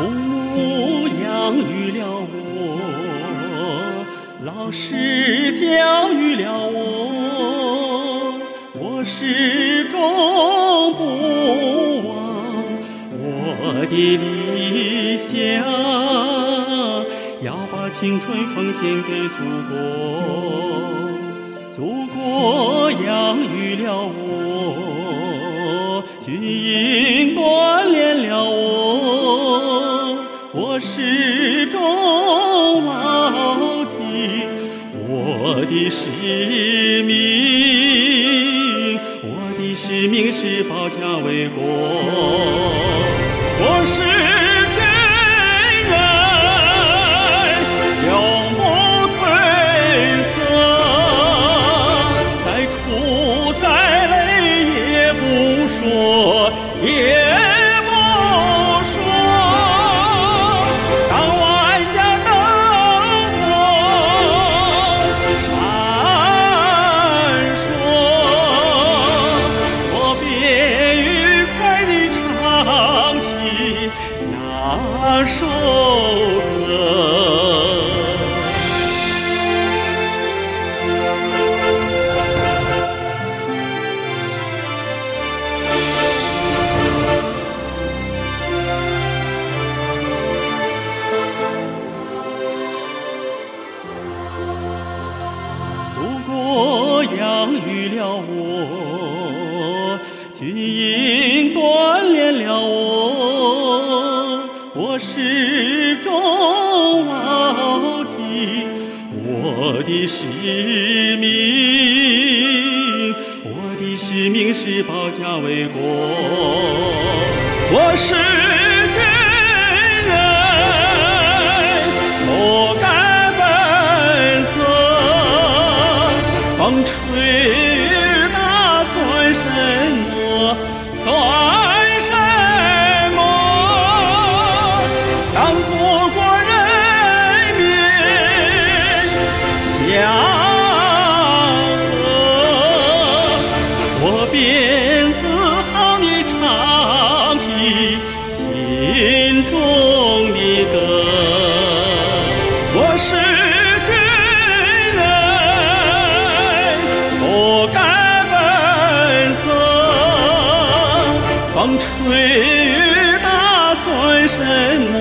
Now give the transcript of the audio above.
父母养育了我，老师教育了我，我始终不忘我的理想，要把青春奉献给祖国。祖国养育了我，军营我，始终牢记我的使命。我的使命是保家卫国，那首歌。祖国养育了我，军营锻炼了我，我始终牢记我的使命。我的使命是保家卫国，我是我是军人，不改本色。风吹雨打算什么？